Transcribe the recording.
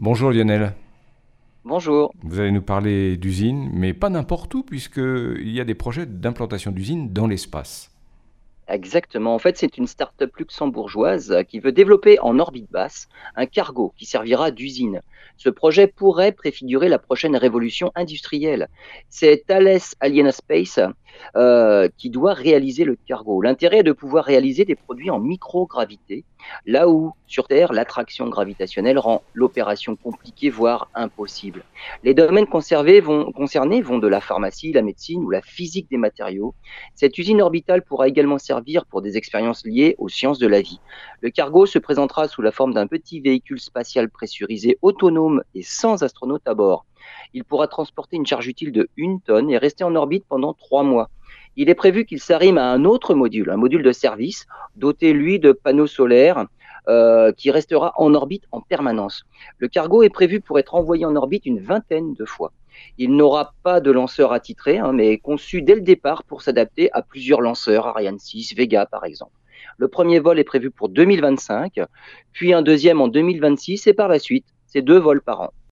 Bonjour Lionel. Bonjour. Vous allez nous parler d'usines, mais pas n'importe où, puisqu'il y a des projets d'implantation d'usines dans l'espace. Exactement. En fait, c'est une start-up luxembourgeoise qui veut développer en orbite basse un cargo qui servira d'usine. Ce projet pourrait préfigurer la prochaine révolution industrielle. C'est Thales Aliena Space euh, qui doit réaliser le cargo. L'intérêt est de pouvoir réaliser des produits en microgravité, là où sur Terre, l'attraction gravitationnelle rend l'opération compliquée, voire impossible. Les domaines concernés vont de la pharmacie, la médecine ou la physique des matériaux. Cette usine orbitale pourra également servir pour des expériences liées aux sciences de la vie. Le cargo se présentera sous la forme d'un petit véhicule spatial pressurisé autonome et sans astronaute à bord. Il pourra transporter une charge utile de 1 tonne et rester en orbite pendant trois mois. Il est prévu qu'il s'arrime à un autre module, un module de service doté, lui, de panneaux solaires euh, qui restera en orbite en permanence. Le cargo est prévu pour être envoyé en orbite une vingtaine de fois. Il n'aura pas de lanceur attitré, hein, mais conçu dès le départ pour s'adapter à plusieurs lanceurs, Ariane 6, Vega par exemple. Le premier vol est prévu pour 2025, puis un deuxième en 2026 et par la suite, c'est deux vols par an.